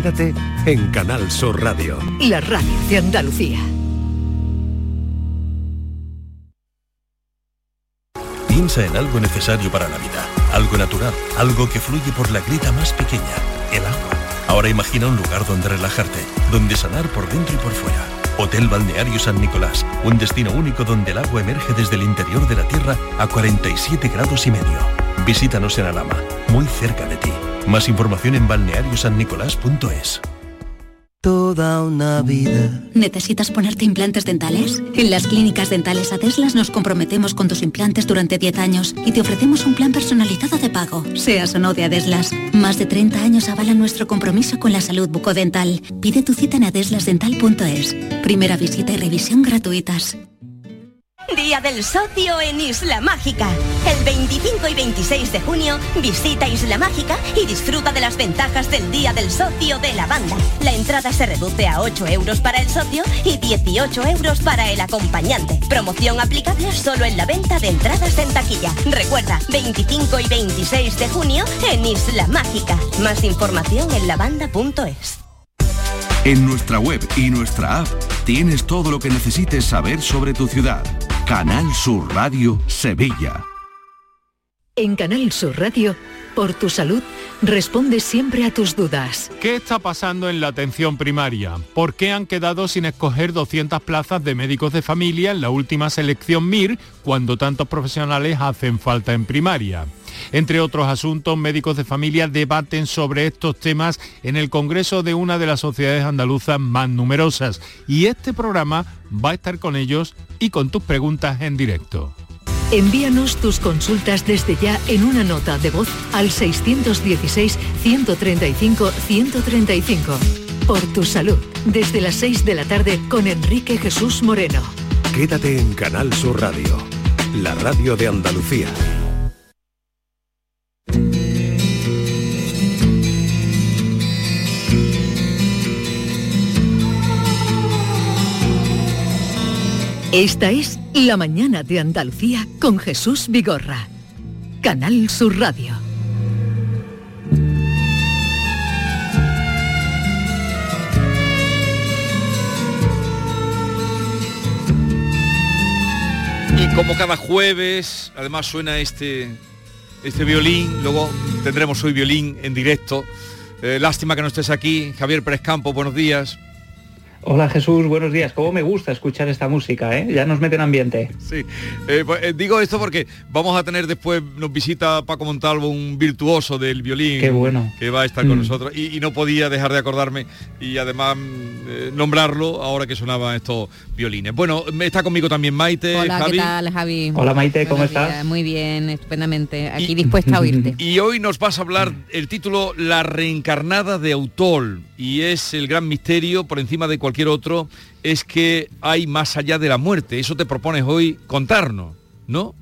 Quédate en Canal Sur Radio. La radio de Andalucía. Piensa en algo necesario para la vida, algo natural, algo que fluye por la grita más pequeña, el agua. Ahora imagina un lugar donde relajarte, donde sanar por dentro y por fuera. Hotel Balneario San Nicolás, un destino único donde el agua emerge desde el interior de la tierra a 47 grados y medio. Visítanos en Alama, muy cerca de ti. Más información en balneariosannicolás.es. Toda una vida. ¿Necesitas ponerte implantes dentales? En las clínicas dentales Adeslas nos comprometemos con tus implantes durante 10 años y te ofrecemos un plan personalizado de pago, seas o no de Adeslas. Más de 30 años avalan nuestro compromiso con la salud bucodental. Pide tu cita en adeslasdental.es. Primera visita y revisión gratuitas. Día del Socio en Isla Mágica. El 25 y 26 de junio visita Isla Mágica y disfruta de las ventajas del Día del Socio de la banda. La entrada se reduce a 8 euros para el socio y 18 euros para el acompañante. Promoción aplicable solo en la venta de entradas en taquilla. Recuerda, 25 y 26 de junio en Isla Mágica. Más información en lavanda.es. En nuestra web y nuestra app tienes todo lo que necesites saber sobre tu ciudad. Canal Sur Radio Sevilla. En Canal Sur Radio, por tu salud, responde siempre a tus dudas. ¿Qué está pasando en la atención primaria? ¿Por qué han quedado sin escoger 200 plazas de médicos de familia en la última selección MIR cuando tantos profesionales hacen falta en primaria? Entre otros asuntos, médicos de familia debaten sobre estos temas en el Congreso de una de las sociedades andaluzas más numerosas y este programa va a estar con ellos y con tus preguntas en directo. Envíanos tus consultas desde ya en una nota de voz al 616-135-135. Por tu salud, desde las 6 de la tarde con Enrique Jesús Moreno. Quédate en Canal Sur Radio, la radio de Andalucía. Esta es La Mañana de Andalucía con Jesús Vigorra. Canal Sur Radio. Y como cada jueves, además suena este, este violín, luego tendremos hoy violín en directo. Eh, lástima que no estés aquí. Javier Pérez Campo, buenos días. Hola Jesús, buenos días. ¿Cómo me gusta escuchar esta música? Eh? Ya nos mete en ambiente. Sí, eh, pues, eh, digo esto porque vamos a tener después, nos visita Paco Montalvo, un virtuoso del violín. Qué bueno. Que va a estar con Mm. nosotros. Y, y no podía dejar de acordarme y además mm, eh, nombrarlo ahora que sonaban estos violines. Bueno, me está conmigo también Maite, Hola, Javi. ¿qué tal, Javi? Hola, Maite, ¿cómo Buenos estás? días, Muy bien, estupendamente. Aquí dispuesta a oírte. Y hoy nos vas a hablar el título La reencarnada de Autol y es el gran misterio por encima de cualquier otro es que hay más allá de la muerte. Eso te propones hoy contarnos, ¿no?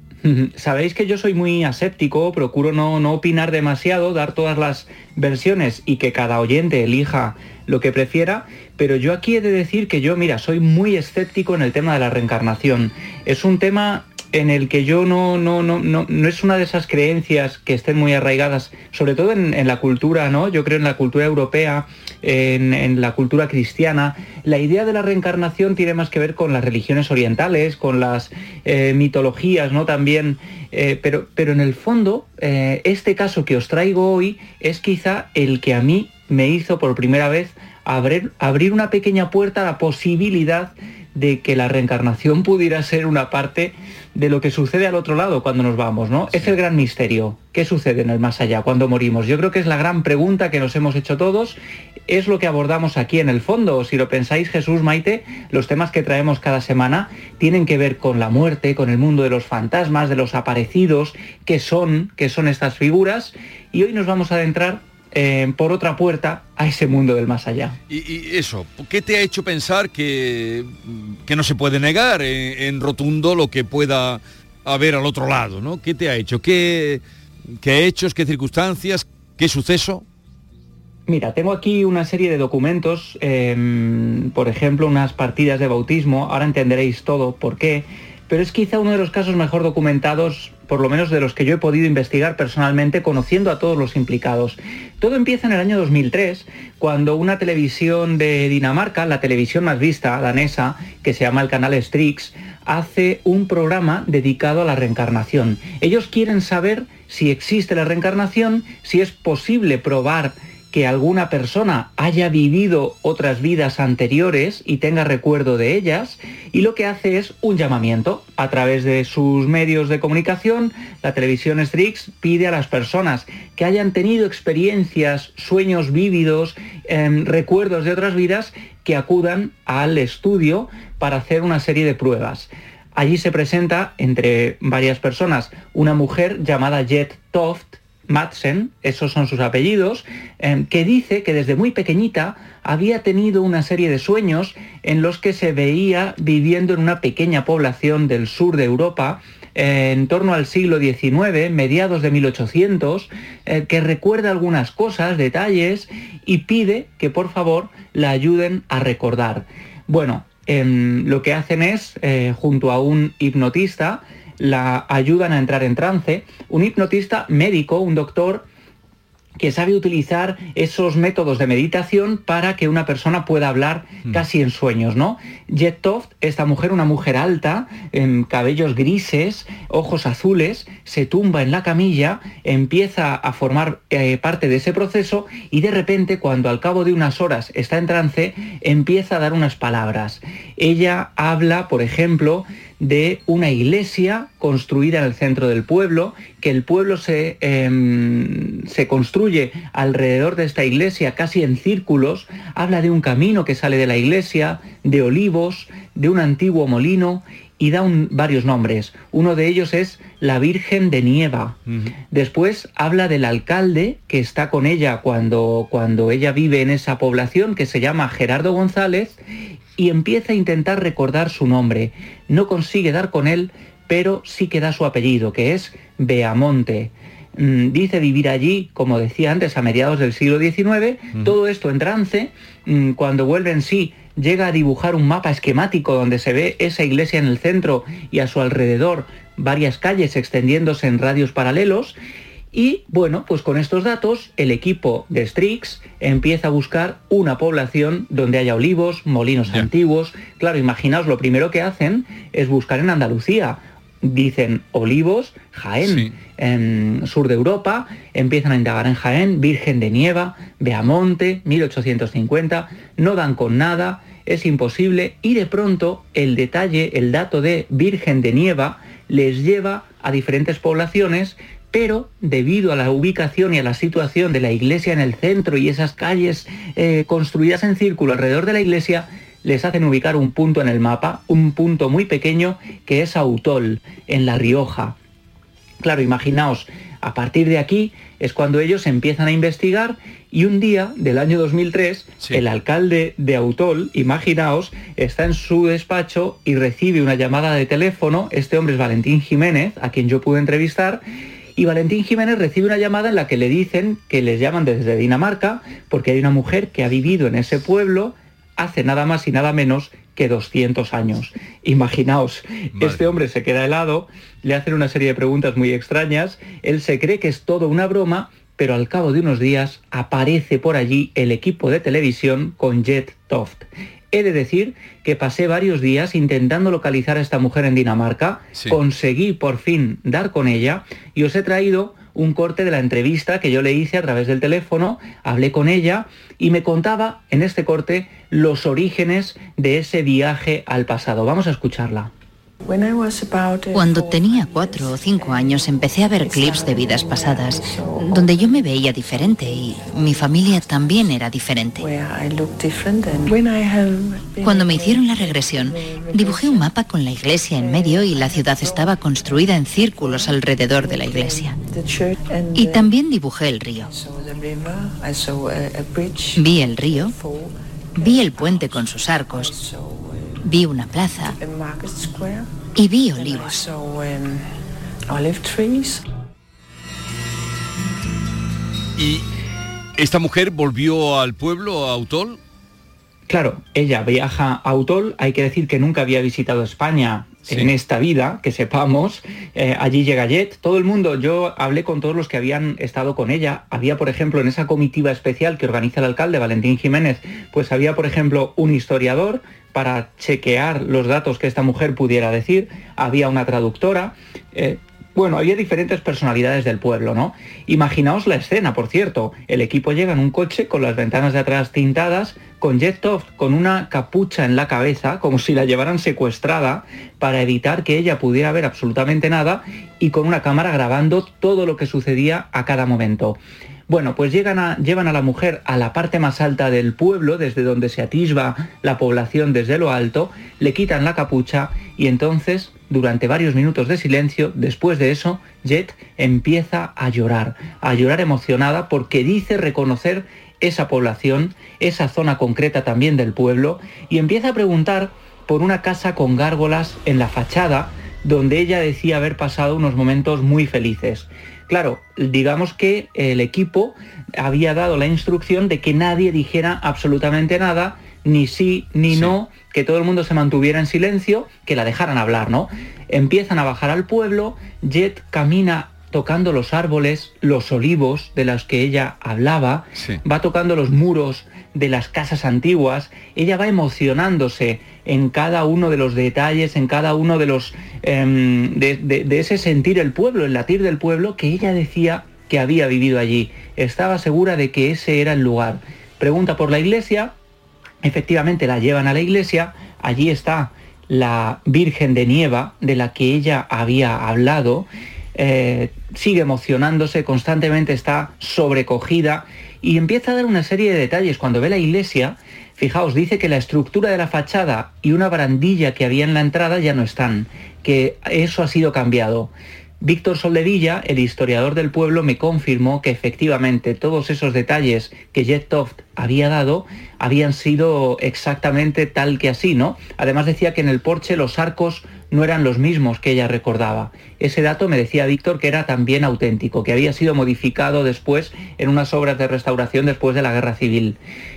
Sabéis que yo soy muy aséptico, procuro no, no opinar demasiado, dar todas las versiones y que cada oyente elija lo que prefiera, pero yo aquí he de decir que yo, mira, soy muy escéptico en el tema de la reencarnación. Es un tema en el que yo no, no, no, no, no es una de esas creencias que estén muy arraigadas, sobre todo en, en la cultura, ¿no? Yo creo en la cultura europea, en, la cultura cristiana. La idea de la reencarnación tiene más que ver con las religiones orientales, con las eh, mitologías, ¿no? También, eh, pero, pero en el fondo, eh, este caso que os traigo hoy es quizá el que a mí me hizo por primera vez abrir, abrir una pequeña puerta a la posibilidad de que la reencarnación pudiera ser una parte de lo que sucede al otro lado cuando nos vamos, ¿no? Es el gran misterio. ¿Qué sucede en el más allá cuando morimos? Yo creo que es la gran pregunta que nos hemos hecho todos. Es lo que abordamos aquí en el fondo. Si lo pensáis, Jesús, Maite, los temas que traemos cada semana tienen que ver con la muerte, con el mundo de los fantasmas, de los aparecidos, qué son, qué son estas figuras. Y hoy nos vamos a adentrar eh, por otra puerta a ese mundo del más allá. Y, y eso, ¿qué te ha hecho pensar que, que no se puede negar en, en rotundo lo que pueda haber al otro lado, ¿no? ¿Qué te ha hecho? ¿Qué, qué hechos, qué circunstancias, qué suceso? Mira, tengo aquí una serie de documentos, eh, por ejemplo, unas partidas de bautismo, ahora entenderéis todo por qué, pero es quizá uno de los casos mejor documentados, por lo menos de los que yo he podido investigar personalmente, conociendo a todos los implicados. Todo empieza en el año 2003, cuando una televisión de Dinamarca, la televisión más vista, danesa, que se llama el canal Strix, hace un programa dedicado a la reencarnación. Ellos quieren saber si existe la reencarnación, si es posible probar que alguna persona haya vivido otras vidas anteriores y tenga recuerdo de ellas, y lo que hace es un llamamiento. A través de sus medios de comunicación, la televisión Strix pide a las personas que hayan tenido experiencias, sueños vívidos, em, recuerdos de otras vidas, que acudan al estudio para hacer una serie de pruebas. Allí se presenta, entre varias personas, una mujer llamada Jet Toft, Madsen, esos son sus apellidos, em, que dice que desde muy pequeñita había tenido una serie de sueños en los que se veía viviendo en una pequeña población del sur de Europa, en torno al siglo XIX, mediados de 1800, eh, que recuerda algunas cosas, detalles, y pide que por favor la ayuden a recordar. Bueno, em, lo que hacen es, eh, junto a un hipnotista, la ayudan a entrar en trance, un hipnotista médico, un doctor que sabe utilizar esos métodos de meditación para que una persona pueda hablar mm. casi en sueños, ¿no? Jet Toft, esta mujer, una mujer alta, en cabellos grises, ojos azules, se tumba en la camilla, empieza a formar eh, parte de ese proceso y de repente, cuando al cabo de unas horas está en trance, empieza a dar unas palabras. Ella habla, por ejemplo, de una iglesia construida en el centro del pueblo, que el pueblo se, em, se, construye alrededor de esta iglesia casi en círculos, habla de un camino que sale de la iglesia, de olivos, de un antiguo molino y da varios nombres. Uno de ellos es la Virgen de Nieva. Después habla del alcalde que está con ella cuando, cuando ella vive en esa población, que se llama Gerardo González, y empieza a intentar recordar su nombre. No consigue dar con él, pero sí que da su apellido, que es Beamonte. Mm, dice vivir allí, como decía antes, a mediados del siglo XIX, todo esto en trance, mm, cuando vuelve en sí llega a dibujar un mapa esquemático donde se ve esa iglesia en el centro y a su alrededor varias calles extendiéndose en radios paralelos y bueno, pues con estos datos el equipo de Strix empieza a buscar una población donde haya olivos, molinos antiguos. Claro, imaginaos, lo primero que hacen es buscar en Andalucía. Dicen olivos, Jaén, en sur de Europa, empiezan a indagar en Jaén, Virgen de Nieva, Beamonte, 1850, no dan con nada, es imposible. Y de pronto el detalle, el dato de Virgen de Nieva les lleva a diferentes poblaciones pero debido a la ubicación y a la situación de la iglesia en el centro y esas calles eh, construidas en círculo alrededor de la iglesia, les hacen ubicar un punto en el mapa, un punto muy pequeño que es Autol, en La Rioja. Claro, imaginaos, a partir de aquí es cuando ellos empiezan a investigar y un día del año 2003 el alcalde de Autol, imaginaos, está en su despacho y recibe una llamada de teléfono, este hombre es Valentín Jiménez, a quien yo pude entrevistar, y Valentín Jiménez recibe una llamada en la que le dicen que les llaman desde Dinamarca porque hay una mujer que ha vivido en ese pueblo hace nada más y nada menos que 200 años. Imaginaos, este hombre se queda helado, le hacen una serie de preguntas muy extrañas, él se cree que es todo una broma, pero al cabo de unos días aparece por allí el equipo de televisión con Jet Toft. He de decir que pasé varios días intentando localizar a esta mujer en Dinamarca, conseguí por fin dar con ella y os he traído un corte de la entrevista que yo le hice a través del teléfono, hablé con ella y me contaba en este corte los orígenes de ese viaje al pasado. Vamos a escucharla. Cuando tenía cuatro o cinco años empecé a ver clips de vidas pasadas, donde yo me veía diferente y mi familia también era diferente. Cuando me hicieron la regresión, dibujé un mapa con la iglesia en medio y la ciudad estaba construida en círculos alrededor de la iglesia. Y también dibujé el río. Vi el río, vi el puente con sus arcos, vi una plaza y vi olivos. ¿Y esta mujer volvió al pueblo, a Autol? Claro, ella viaja a Autol, hay que decir que nunca había visitado España en esta vida, que sepamos. Eh, allí llega Jet, todo el mundo, yo hablé con todos los que habían estado con ella. Había, por ejemplo, en esa comitiva especial que organiza el alcalde, Valentín Jiménez, pues había, por ejemplo, un historiador para chequear los datos que esta mujer pudiera decir, había una traductora. Eh, bueno, había diferentes personalidades del pueblo, ¿no? Imaginaos la escena, por cierto. El equipo llega en un coche con las ventanas de atrás tintadas, con Jet con una capucha en la cabeza, como si la llevaran secuestrada, para evitar que ella pudiera ver absolutamente nada, y con una cámara grabando todo lo que sucedía a cada momento. Bueno, pues llegan a, llevan a la mujer a la parte más alta del pueblo, desde donde se atisba la población desde lo alto, le quitan la capucha y entonces, durante varios minutos de silencio, después de eso, Jet empieza a llorar, a llorar emocionada porque dice reconocer esa población, esa zona concreta también del pueblo, y empieza a preguntar por una casa con gárgolas en la fachada, donde ella decía haber pasado unos momentos muy felices. Claro, digamos que el equipo había dado la instrucción de que nadie dijera absolutamente nada, ni sí ni no, que todo el mundo se mantuviera en silencio, que la dejaran hablar, ¿no? Empiezan a bajar al pueblo, Jet camina tocando los árboles, los olivos de los que ella hablaba, va tocando los muros de las casas antiguas, ella va emocionándose en cada uno de los detalles, en cada uno de los em, de, ese sentir el pueblo, el latir del pueblo que ella decía que había vivido allí. Estaba segura de que ese era el lugar. Pregunta por la iglesia, efectivamente la llevan a la iglesia, allí está la Virgen de Nieva de la que ella había hablado, eh, sigue emocionándose, constantemente está sobrecogida y empieza a dar una serie de detalles. Cuando ve la iglesia, fijaos, dice que la estructura de la fachada y una barandilla que había en la entrada ya no están, que eso ha sido cambiado. Víctor Soldevilla, el historiador del pueblo, me confirmó que efectivamente todos esos detalles que Jet Toft había dado habían sido exactamente tal que así, ¿no? Además decía que en el porche los arcos no eran los mismos que ella recordaba. Ese dato me decía Víctor que era también auténtico, que había sido modificado después en unas obras de restauración después de la Guerra Civil.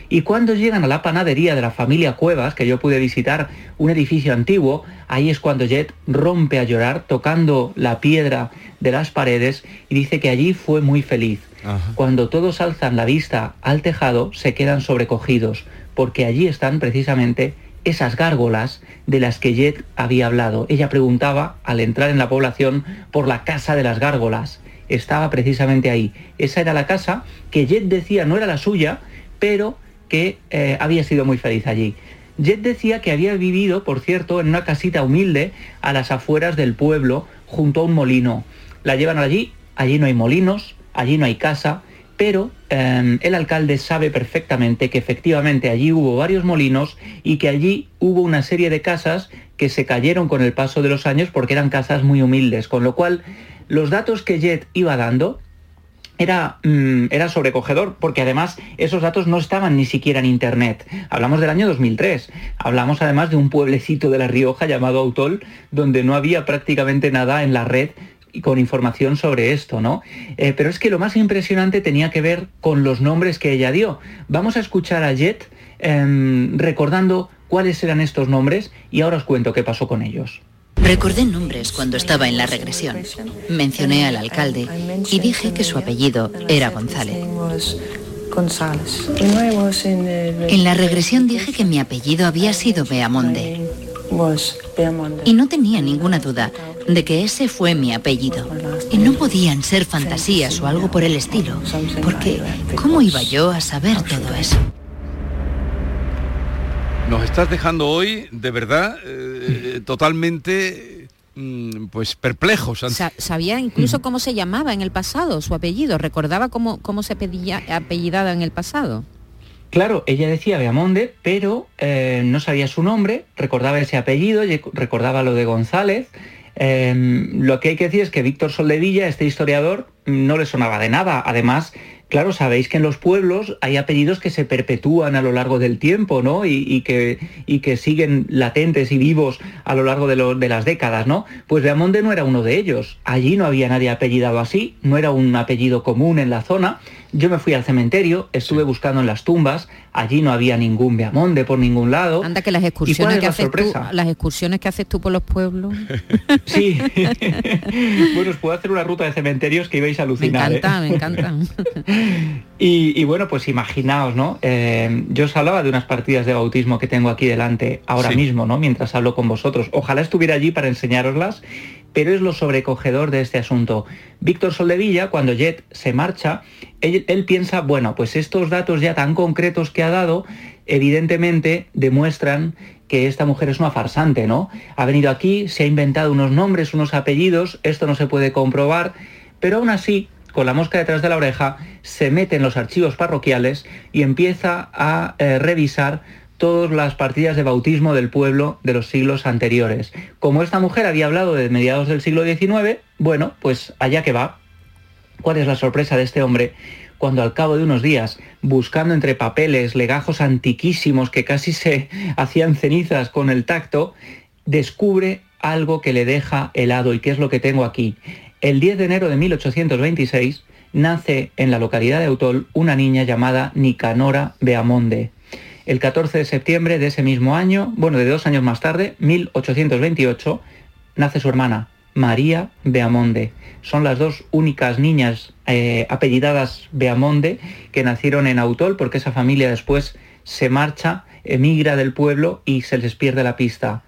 Y cuando llegan a la panadería de la familia Cuevas, que yo pude visitar un edificio antiguo, ahí es cuando Jet rompe a llorar tocando la piedra de las paredes y dice que allí fue muy feliz. Cuando todos alzan la vista al tejado, se quedan sobrecogidos, porque allí están precisamente esas gárgolas de las que Jet había hablado. Ella preguntaba, al entrar en la población, por la casa de las gárgolas. Estaba precisamente ahí. Esa era la casa que Jet decía no era la suya, pero que eh, había sido muy feliz allí. Jet decía que había vivido, por cierto, en una casita humilde a las afueras del pueblo, junto a un molino. La llevan allí, allí no hay molinos, allí no hay casa, pero em, el alcalde sabe perfectamente que efectivamente allí hubo varios molinos y que allí hubo una serie de casas que se cayeron con el paso de los años porque eran casas muy humildes, con lo cual los datos que Jet iba dando era, mm, era, sobrecogedor, porque además esos datos no estaban ni siquiera en Internet. Hablamos del año 2003. Hablamos además de un pueblecito de La Rioja llamado Autol, donde no había prácticamente nada en la red y con información sobre esto, ¿no? Eh, pero es que lo más impresionante tenía que ver con los nombres que ella dio. Vamos a escuchar a Jet em, recordando cuáles eran estos nombres y ahora os cuento qué pasó con ellos. Recordé nombres cuando estaba en la regresión. Mencioné al alcalde y dije que su apellido era González. En la regresión dije que mi apellido había sido Beamonde. Y no tenía ninguna duda de que ese fue mi apellido. Y no podían ser fantasías o algo por el estilo, porque ¿cómo iba yo a saber todo eso? Nos estás dejando hoy, de verdad, eh, totalmente mm, pues perplejos. sabía incluso cómo se llamaba en el pasado, su apellido, recordaba cómo, cómo se pedía apellidada en el pasado. Claro, ella decía Beamonde, pero eh, no sabía su nombre, recordaba ese apellido, recordaba lo de González. Em, lo que hay que decir es que Víctor Soldevilla, este historiador, no le sonaba de nada. Además, Claro, sabéis que en los pueblos hay apellidos que se perpetúan a lo largo del tiempo, ¿no? Y, que, siguen latentes y vivos a lo largo de, de, las décadas, ¿no? Pues Beamonde no era uno de ellos. Allí no había nadie apellidado así, no era un apellido común en la zona. Yo me fui al cementerio, estuve buscando en las tumbas, allí no había ningún Beamonde por ningún lado. Anda que las excursiones que haces tú, las excursiones que haces tú por los pueblos. Sí. bueno, os puedo hacer una ruta de cementerios que ibais a alucinar. Me encanta, ¿eh? me encanta. y, bueno, pues imaginaos, ¿no? Eh, yo os hablaba de unas partidas de bautismo que tengo aquí delante ahora mismo, ¿no? Mientras hablo con vosotros. Ojalá estuviera allí para enseñaroslas pero es lo sobrecogedor de este asunto. Víctor Soldevilla, cuando Jet se marcha, él, piensa, bueno, pues estos datos ya tan concretos que ha dado, evidentemente demuestran que esta mujer es una farsante, ¿no? Ha venido aquí, se ha inventado unos nombres, unos apellidos, esto no se puede comprobar, pero aún así, con la mosca detrás de la oreja, se mete en los archivos parroquiales y empieza a eh, revisar todas las partidas de bautismo del pueblo de los siglos anteriores. Como esta mujer había hablado de mediados del siglo XIX, bueno, pues allá que va. ¿Cuál es la sorpresa de este hombre? Cuando al cabo de unos días, buscando entre papeles, legajos antiquísimos que casi se hacían cenizas con el tacto, descubre algo que le deja helado y que es lo que tengo aquí. El 10 de enero de 1826 nace en la localidad de Autol una niña llamada Nicanora Beamonde. El 14 de septiembre de ese mismo año, bueno, de dos años más tarde, 1828, nace su hermana, María Beamonde. Son las dos únicas niñas eh, apellidadas Beamonde que nacieron en Autol porque esa familia después se marcha, emigra del pueblo y se les pierde la pista.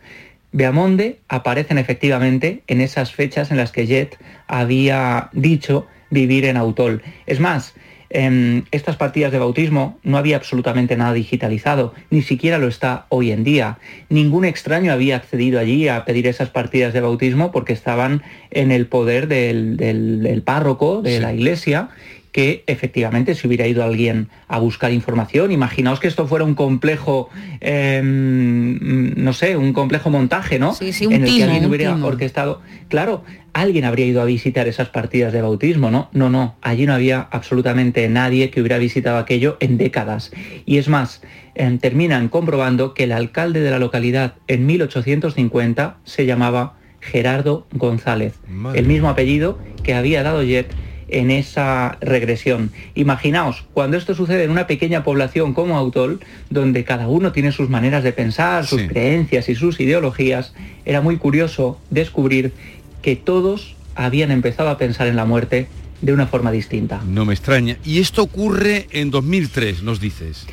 Beamonde aparecen efectivamente en esas fechas en las que Jet había dicho vivir en Autol. Es más, en estas partidas de bautismo no había absolutamente nada digitalizado, ni siquiera lo está hoy en día. Ningún extraño había accedido allí a pedir esas partidas de bautismo porque estaban en el poder del, párroco de la iglesia que efectivamente si hubiera ido alguien a buscar información, imaginaos que esto fuera un complejo, em, no sé, un complejo montaje, ¿no? Sí, sí, un en el que alguien hubiera orquestado. Claro, alguien habría ido a visitar esas partidas de bautismo, ¿no? No, no, allí no había absolutamente nadie que hubiera visitado aquello en décadas. Y es más, em, terminan comprobando que el alcalde de la localidad en 1850 se llamaba Gerardo González, el mismo apellido que había dado Jet en esa regresión. Imaginaos, cuando esto sucede en una pequeña población como Autol, donde cada uno tiene sus maneras de pensar, sus creencias y sus ideologías, era muy curioso descubrir que todos habían empezado a pensar en la muerte de una forma distinta. No me extraña. Y esto ocurre en 2003, nos dices.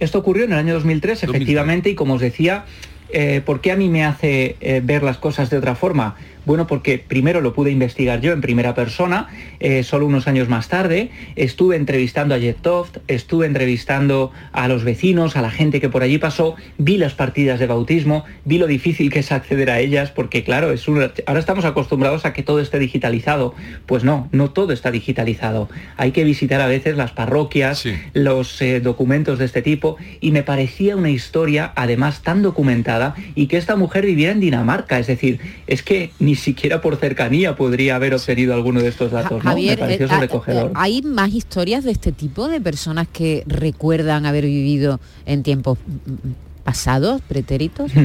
Esto ocurrió en el año 2003, efectivamente, y como os decía, eh, ¿por qué a mí me hace eh, ver las cosas de otra forma? Bueno, porque primero lo pude investigar yo en primera persona, eh, solo unos años más tarde, estuve entrevistando a Jet Toft, estuve entrevistando a los vecinos, a la gente que por allí pasó, vi las partidas de bautismo, vi lo difícil que es acceder a ellas, porque claro, es ahora estamos acostumbrados a que todo esté digitalizado. Pues no, no todo está digitalizado. Hay que visitar a veces las parroquias, los eh, documentos de este tipo, y me parecía una historia además tan documentada y que esta mujer viviera en Dinamarca, es decir, es que ni ni siquiera por cercanía podría haber obtenido alguno de estos datos. Javier, Me pareció eh, ¿hay más historias de este tipo de personas que recuerdan haber vivido en tiempos mm, mm, pasados, pretéritos?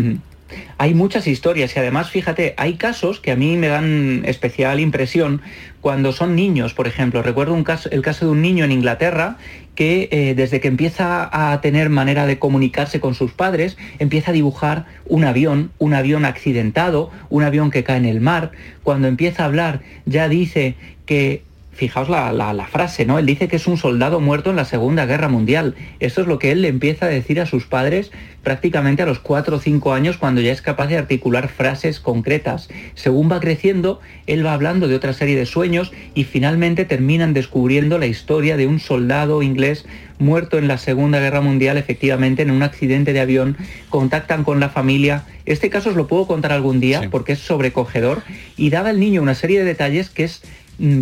Hay muchas historias y además, fíjate, hay casos que a mí me dan especial impresión cuando son niños, por ejemplo. Recuerdo un caso, el caso de un niño en Inglaterra que eh, desde que empieza a tener manera de comunicarse con sus padres, empieza a dibujar un avión, un avión accidentado, un avión que cae en el mar. Cuando empieza a hablar ya dice que fijaos la, frase, ¿no? Él dice que es un soldado muerto en la Segunda Guerra Mundial. Eso es lo que él le empieza a decir a sus padres prácticamente a los 4 o 5 años cuando ya es capaz de articular frases concretas. Según va creciendo, él va hablando de otra serie de sueños y finalmente terminan descubriendo la historia de un soldado inglés muerto en la Segunda Guerra Mundial, efectivamente, en un accidente de avión. Contactan con la familia. Este caso os lo puedo contar algún día porque es sobrecogedor y daba al niño una serie de detalles que es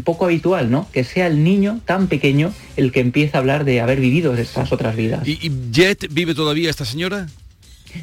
poco habitual, ¿no? Que sea el niño tan pequeño el que empieza a hablar de haber vivido estas otras vidas. ¿Y, Jet vive todavía esta señora?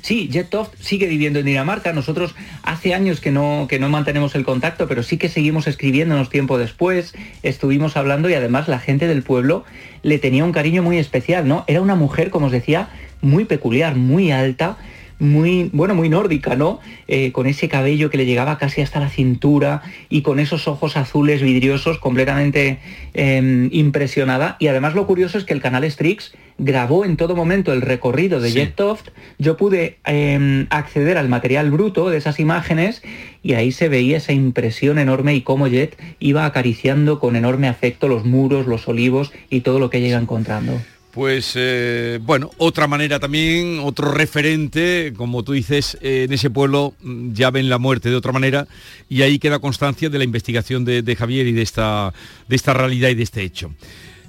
Sí, Jet Toft sigue viviendo en Dinamarca. Nosotros hace años que no, que no mantenemos el contacto, pero sí que seguimos escribiéndonos tiempo después. Estuvimos hablando y además la gente del pueblo le tenía un cariño muy especial, ¿no? Era una mujer, como os decía, muy peculiar, muy alta, muy, bueno, muy nórdica, ¿no? Eh, con ese cabello que le llegaba casi hasta la cintura y con esos ojos azules vidriosos completamente em, impresionada. Y además lo curioso es que el canal Strix grabó en todo momento el recorrido de Jet Toft. Yo pude em, acceder al material bruto de esas imágenes y ahí se veía esa impresión enorme y cómo Jet iba acariciando con enorme afecto los muros, los olivos y todo lo que llega encontrando. Pues eh, bueno, otra manera también, otro referente, como tú dices, en ese pueblo mm, ya ven la muerte de otra manera y ahí queda constancia de la investigación de, Javier y de esta, de esta realidad y de este hecho.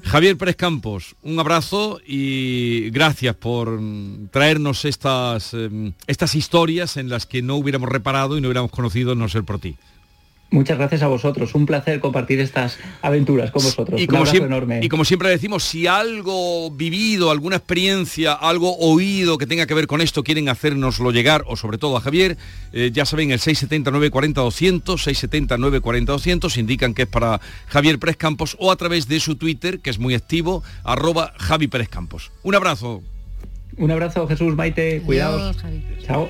Javier Pérez Campos, un abrazo y gracias por mm, traernos estas, em, estas historias en las que no hubiéramos reparado y no hubiéramos conocido no ser por ti. Muchas gracias a vosotros, un placer compartir estas aventuras con vosotros. Y como, siempre, enorme. y como siempre decimos, si algo vivido, alguna experiencia, algo oído que tenga que ver con esto quieren hacérnoslo llegar, o sobre todo a Javier, eh, ya saben, el 679 40 200, 679 40 200, indican que es para Javier Pérez Campos o a través de su Twitter, que es muy activo, arroba Javi Pérez Campos. Un abrazo. Un abrazo, Jesús Maite, cuidados. Chao.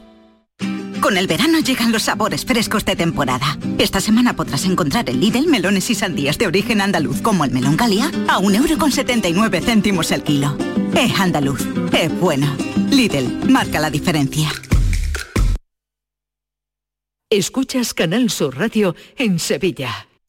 Con el verano llegan los sabores frescos de temporada. Esta semana podrás encontrar en Lidl melones y sandías de origen andaluz como el melón Galia a 1,79€ céntimos el kilo. Es andaluz, es bueno. Lidl, marca la diferencia. Escuchas Canal Sur Radio en Sevilla.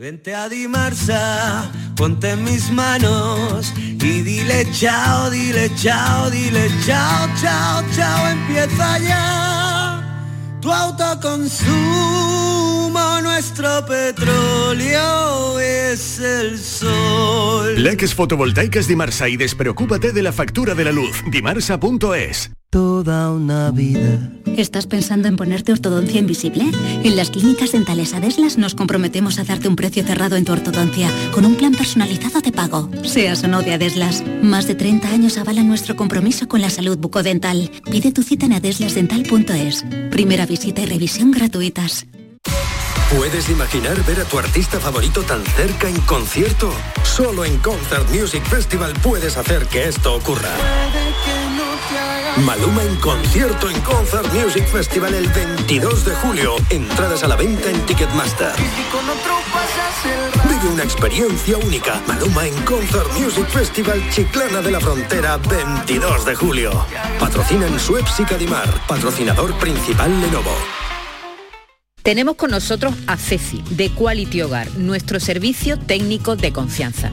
Vente a Dimarsa, ponte en mis manos y dile chao, dile chao, dile chao, chao, chao, empieza ya tu autoconsumo, nuestro petróleo es el sol. Leques fotovoltaicas Dimarsa y despreocúpate de la factura de la luz. Dimarsa.es Toda una vida. ¿Estás pensando en ponerte ortodoncia invisible? En las clínicas dentales Adeslas nos comprometemos a darte un precio cerrado en tu ortodoncia con un plan personalizado de pago. Seas o no de Adeslas, más de 30 años avalan nuestro compromiso con la salud bucodental. Pide tu cita en adeslasdental.es. Primera visita y revisión gratuitas. ¿Puedes imaginar ver a tu artista favorito tan cerca en concierto? Solo en Concert Music Festival puedes hacer que esto ocurra. Maluma en concierto en Concert Music Festival el 22 de julio. Entradas a la venta en Ticketmaster. Vive una experiencia única. Maluma en Concert Music Festival Chiclana de la Frontera 22 de julio. Patrocinan Suez y Cadimar. Patrocinador principal Lenovo. Tenemos con nosotros a Ceci, de Quality Hogar, nuestro servicio técnico de confianza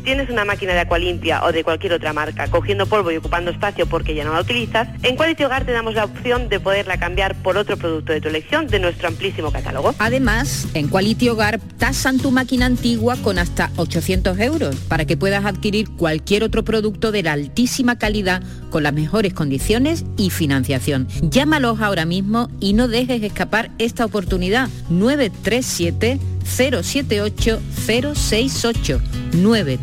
tienes una máquina de Acualimpia o de cualquier otra marca cogiendo polvo y ocupando espacio porque ya no la utilizas, en Quality Hogar te damos la opción de poderla cambiar por otro producto de tu elección de nuestro amplísimo catálogo. Además, en Quality Hogar tasan tu máquina antigua con hasta 800 euros para que puedas adquirir cualquier otro producto de la altísima calidad con las mejores condiciones y financiación. Llámalos ahora mismo y no dejes escapar esta oportunidad 937 078 068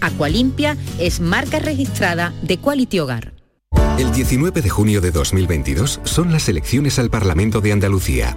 Aqualimpia es marca registrada de Quality Hogar. El 19 de junio de 2022 son las elecciones al Parlamento de Andalucía.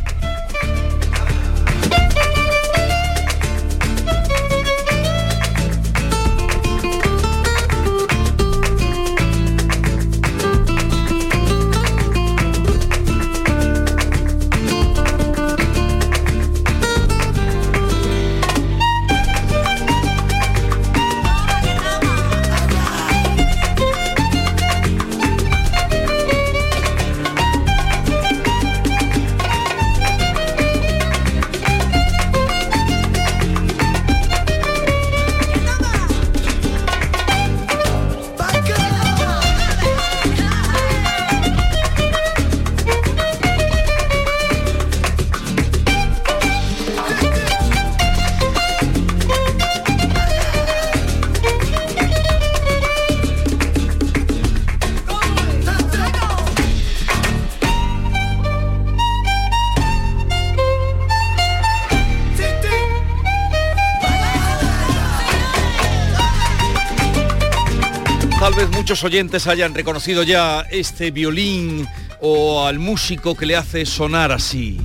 Muchos oyentes hayan reconocido ya este violín o al músico que le hace sonar así.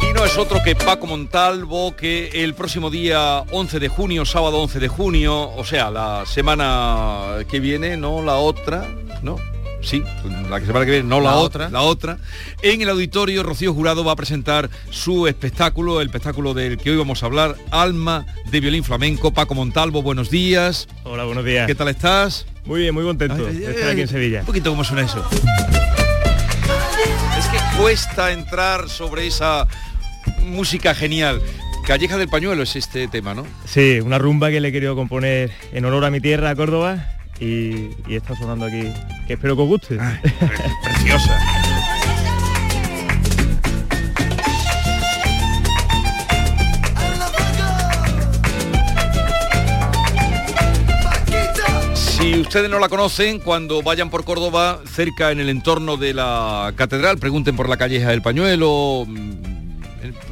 Y no es otro que Paco Montalvo, que el próximo día 11 de junio, sábado 11 de junio, o sea, la semana que viene, no la otra. Sí, la que se va que ver, no la, otra, la otra. En el auditorio, Rocío Jurado va a presentar su espectáculo, el espectáculo del que hoy vamos a hablar, Alma de Violín Flamenco. Paco Montalvo, buenos días. Hola, buenos días. ¿Qué tal estás? Muy bien, muy contento de estar aquí en Sevilla. Un poquito cómo suena eso. Es que cuesta entrar sobre esa música genial. Calleja del Pañuelo es este tema, ¿no? Sí, una rumba que le he querido componer en honor a mi tierra, Córdoba, y, y está sonando aquí, que espero que os guste. preciosa. Si ustedes no la conocen, cuando vayan por Córdoba, cerca en el entorno de la catedral, pregunten por la calleja del Pañuelo, mm,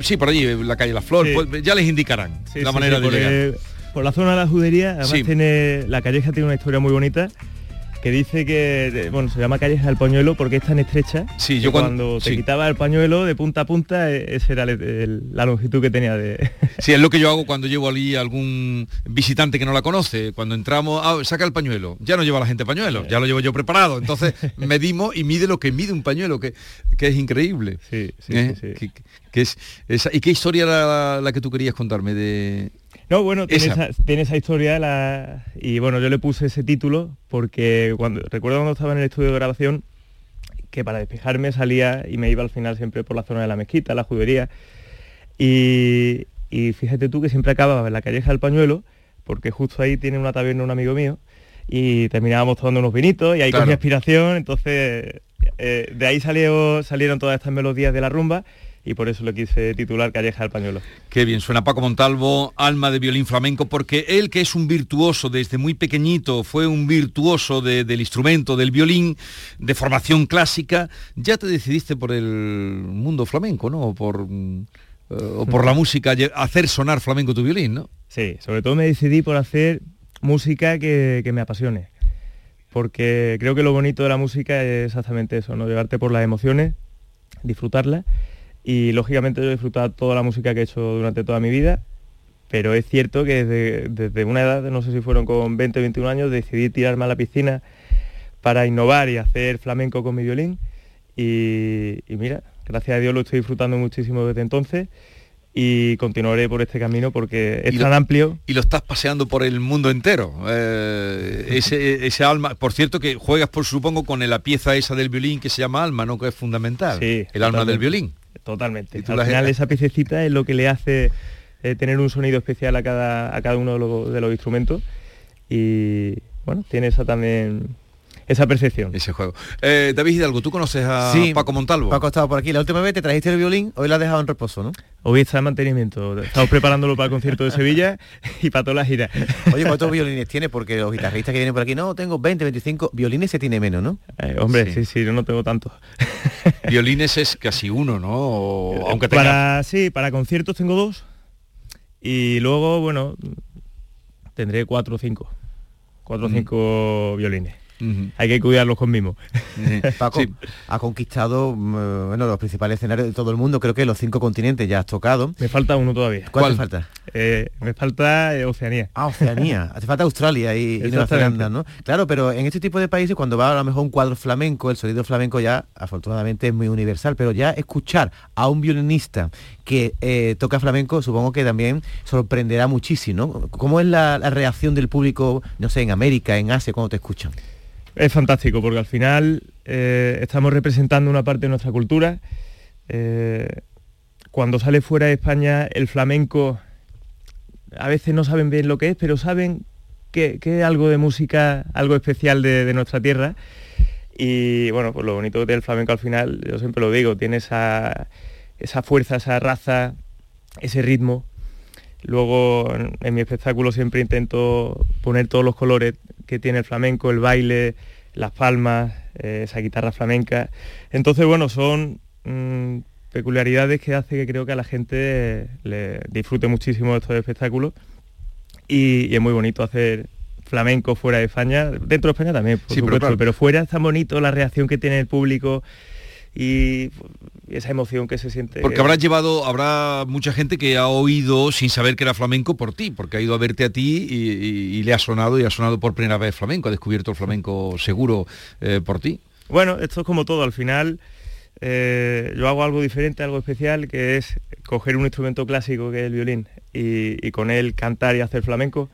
sí, por allí, la calle La Flor, Sí. pues ya les indicarán Sí, la sí, manera sí, de llegar. el- por la zona de la judería, además Sí. tiene, la calleja tiene una historia muy bonita que dice que, bueno, se llama calleja del pañuelo porque es tan estrecha Sí, yo cuando- cuando, te sí. quitaba el pañuelo de punta a punta, e- esa era el- el- la longitud que tenía de... Sí, es lo que yo hago cuando llevo allí algún visitante que no la conoce. Cuando entramos, ah, saca el pañuelo. Ya no lleva la gente pañuelo, ya lo llevo yo preparado. Entonces medimos y mide lo que mide un pañuelo, que, que es increíble. Sí, sí, ¿Eh? sí, sí. Que- que es esa- ¿Y qué historia era la, la que tú querías contarme de...? No, bueno, tiene Esa. esa, tiene esa historia la- y bueno, yo le puse ese título porque cuando recuerdo cuando estaba en el estudio de grabación que para despejarme salía y me iba al final siempre por la zona de la mezquita, la judería y, y fíjate tú que siempre acababa en la calleja del pañuelo porque justo ahí tiene una taberna un amigo mío y terminábamos tomando unos vinitos y ahí Claro. cogí inspiración, entonces eh, de ahí salió, salieron todas estas melodías de la rumba y por eso le quise titular Calleja del Pañuelo. Qué bien, suena Paco Montalvo, alma de violín flamenco, porque él que es un virtuoso desde muy pequeñito, fue un virtuoso de- del instrumento, del violín, de formación clásica, ya te decidiste por el mundo flamenco, ¿no? O por, eh, o por la música, hacer sonar flamenco tu violín, ¿no? Sí, sobre todo me decidí por hacer música que, que me apasione. Porque creo que lo bonito de la música es exactamente eso, ¿no? Llevarte por las emociones, disfrutarla. Y lógicamente yo he disfrutado toda la música que he hecho durante toda mi vida. Pero es cierto que desde, desde una edad, no sé si fueron con 20 o 21 años, decidí tirarme a la piscina para innovar y hacer flamenco con mi violín. Y, y mira, gracias a Dios lo estoy disfrutando muchísimo desde entonces y continuaré por este camino porque es Y lo- tan amplio. Y lo estás paseando por el mundo entero. eh, ese, ese alma, por cierto que juegas por supongo con la pieza esa del violín que se llama alma, ¿no? Que es fundamental. Sí, el alma del violín. Totalmente. Al final esa piececita es lo que le hace eh, tener un sonido especial a cada, a cada uno de los, de los instrumentos y bueno, tiene esa también esa percepción. Ese juego. Eh, David Hidalgo, ¿tú conoces a Sí, Paco Montalvo? Paco estaba por aquí. La última vez te trajiste el violín, hoy lo has dejado en reposo, ¿no? Hoy está en mantenimiento. Estamos preparándolo para el concierto de Sevilla y para toda la gira. Oye, ¿cuántos violines tiene? Porque los guitarristas que vienen por aquí, no, tengo 20, 25. Violines se tiene menos, ¿no? Eh, hombre, Sí. sí. sí, yo no tengo tantos. Violines es casi uno, ¿no? O- aunque tenga... Para, sí, para conciertos tengo dos y luego, bueno, tendré cuatro o cinco. Cuatro o Ujú. cinco violines. Hay que cuidarlos con mimo. Paco, Sí. ha conquistado mm, bueno, los principales escenarios de todo el mundo, creo que los cinco continentes ya has tocado. Me falta uno todavía. ¿Cuál, ¿Cuál? te falta? Eh, me falta eh, Oceanía. Ah, Oceanía. Hace falta Australia y, y Nueva. Zelanda, ¿no? Claro, pero en este tipo de países, cuando va a lo mejor un cuadro flamenco, el sonido flamenco ya, afortunadamente, es muy universal, pero ya escuchar a un violinista que eh, toca flamenco, supongo que también sorprenderá muchísimo, ¿no? ¿Cómo es la, la reacción del público, no sé, en América, en Asia, cuando te escuchan? Es fantástico porque al final eh, estamos representando una parte de nuestra cultura. Eh, cuando sale fuera de España el flamenco, a veces no saben bien lo que es, pero saben que, que es algo de música, algo especial de, nuestra tierra. Y bueno, pues lo bonito del flamenco al final, yo siempre lo digo, tiene esa, esa fuerza, esa raza, ese ritmo. Luego en, mi espectáculo siempre intento poner todos los colores que tiene el flamenco, el baile, las palmas, eh, esa guitarra flamenca. Entonces, bueno, son mm, peculiaridades que hace que creo que a la gente le disfrute muchísimo estos espectáculos y, y es muy bonito hacer flamenco fuera de España, dentro de España también, por Sí, pero supuesto, claro. pero fuera es tan bonito la reacción que tiene el público y esa emoción que se siente. Porque habrás llevado, habrá mucha gente que ha oído sin saber que era flamenco por ti, porque ha ido a verte a ti y, y- y le ha sonado y ha sonado por primera vez flamenco, ha descubierto el flamenco seguro eh, por ti. Bueno, esto es como todo, al final eh, yo hago algo diferente, algo especial, que es coger un instrumento clásico que es el violín y, y con él cantar y hacer flamenco.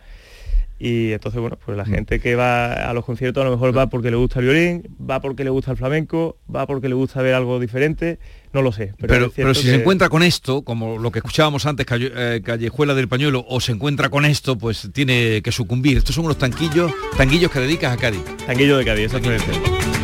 Y entonces, bueno, pues la gente que va a los conciertos a lo mejor va porque le gusta el violín, va porque le gusta el flamenco, va porque le gusta ver algo diferente, no lo sé. Pero, pero si que- se encuentra con esto, como lo que escuchábamos antes, Calle- eh, Callejuela del Pañuelo, o se encuentra con esto, pues tiene que sucumbir. Estos son unos tanquillos, tanguillos que dedicas a Cádiz. Tanguillo de Cádiz, exactamente.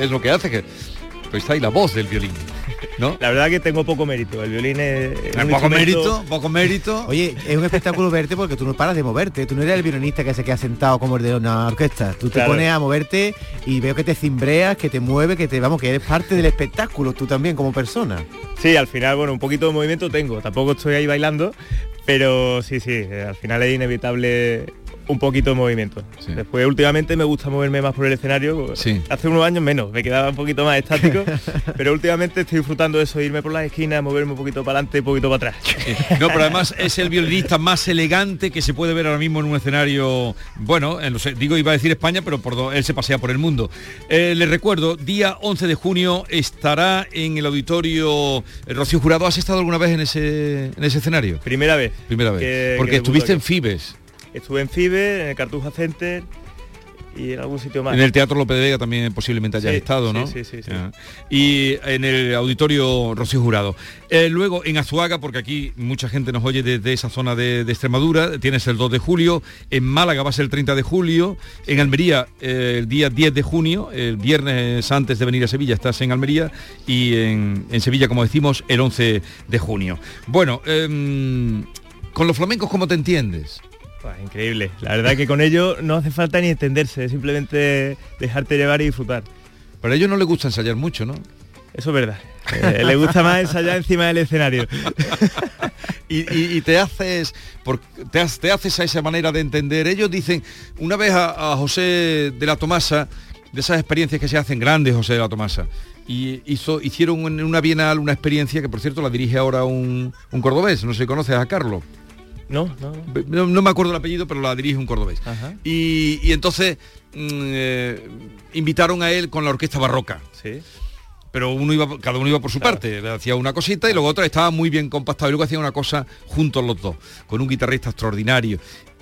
Es lo que hace que... Pues está ahí la voz del violín, ¿no? La verdad que tengo poco mérito. El violín es... es un poco instrumento- mérito, poco mérito. Oye, es un espectáculo verte porque tú no paras de moverte. Tú no eres el violinista que se queda sentado como el de una orquesta. Tú te pones a moverte y veo que te cimbreas, que te mueve, que te vamos, que eres parte del espectáculo, tú también como persona. Sí, al final, bueno, un poquito de movimiento tengo. Tampoco estoy ahí bailando, pero sí, sí, eh, al final es inevitable un poquito de movimiento. Después, últimamente me gusta moverme más por el escenario. Sí. Hace unos años menos, me quedaba un poquito más estático, pero últimamente estoy disfrutando de eso, irme por las esquinas, moverme un poquito para adelante, un poquito para atrás. No, pero además es el violinista más elegante que se puede ver ahora mismo en un escenario, bueno, en los- digo iba a decir España, pero por él se pasea por el mundo. Eh, les recuerdo, día 11 de junio estará en el auditorio eh, Rocío Jurado. ¿Has estado alguna vez en ese, en ese escenario? Primera vez. Primera vez. que- Porque que estuviste en Fibes. Estuve en FIBE, en el Cartuja Center y en algún sitio más. En el Teatro López de Vega también posiblemente hayas Sí, estado, ¿no? sí, sí, sí. Y en el auditorio Rocío Jurado. Eh, luego en Azuaga, porque aquí mucha gente nos oye desde esa zona de, de Extremadura, tienes el 2 de julio, en Málaga va a ser el 30 de julio, en Almería eh, el día 10 de junio, el viernes antes de venir a Sevilla estás en Almería y en, en Sevilla, como decimos, el 11 de junio. Bueno, em, con los flamencos, ¿cómo te entiendes? Pues, increíble. La verdad que con ello no hace falta ni entenderse, es simplemente dejarte llevar y disfrutar. Pero a ellos no les gusta ensayar mucho, ¿no? Eso es verdad. Eh, le gusta más ensayar encima del escenario. y, y- y te haces por- te, haces a esa manera de entender. Ellos dicen, una vez a, a José de la Tomasa, de esas experiencias que se hacen grandes, José de la Tomasa, y hizo, hicieron en una bienal una experiencia que por cierto la dirige ahora un, un cordobés, no sé si conoces a Carlos. No, no. No, no me acuerdo el apellido, pero la dirige un cordobés. Y, y entonces mm, eh, invitaron a él con la orquesta barroca. Sí. Pero uno iba, cada uno iba por su parte, le hacía una cosita y luego otra estaba muy bien compactado y luego hacía una cosa juntos los dos, con un guitarrista extraordinario.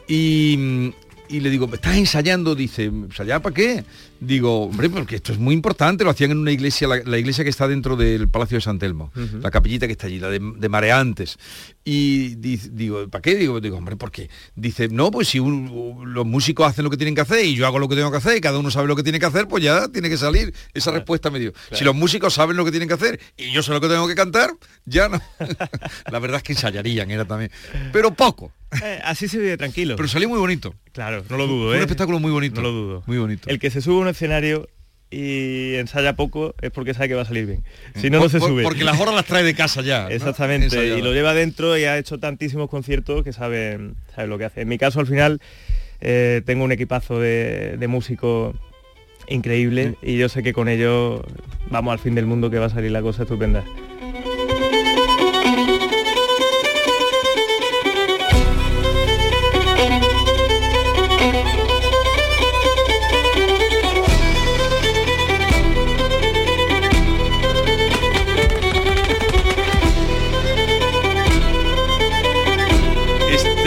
Y, mm, y le digo, ¿estás ensayando? Dice, ¿ensayar para qué? Digo, hombre, porque esto es muy importante, lo hacían en una iglesia, la, la iglesia que está dentro del Palacio de San Telmo, la capillita que está allí, la de, de Mareantes. Y dice- digo, ¿para qué? Digo, digo, hombre, ¿por qué? Dice, no, pues si un- los músicos hacen lo que tienen que hacer y yo hago lo que tengo que hacer y cada uno sabe lo que tiene que hacer, pues ya tiene que salir. Esa respuesta me dio. Si los músicos saben lo que tienen que hacer y yo sé lo que tengo que cantar, ya no. la verdad es que ensayarían, era también. Pero poco. Eh, así se vive tranquilo. Pero salió muy bonito. Claro, no lo dudo, Fue ¿eh? un espectáculo muy bonito. No lo dudo. Muy bonito. El que se sube a un escenario y ensaya poco es porque sabe que va a salir bien. Si no, no Por- se por- sube. Porque las horas las trae de casa ya. ¿no? Exactamente, Ensayada. y lo lleva dentro y ha hecho tantísimos conciertos que sabe, sabe lo que hace. En mi caso, al final, eh, tengo un equipazo de, de músicos increíble y yo sé que con ellos vamos al fin del mundo que va a salir la cosa estupenda.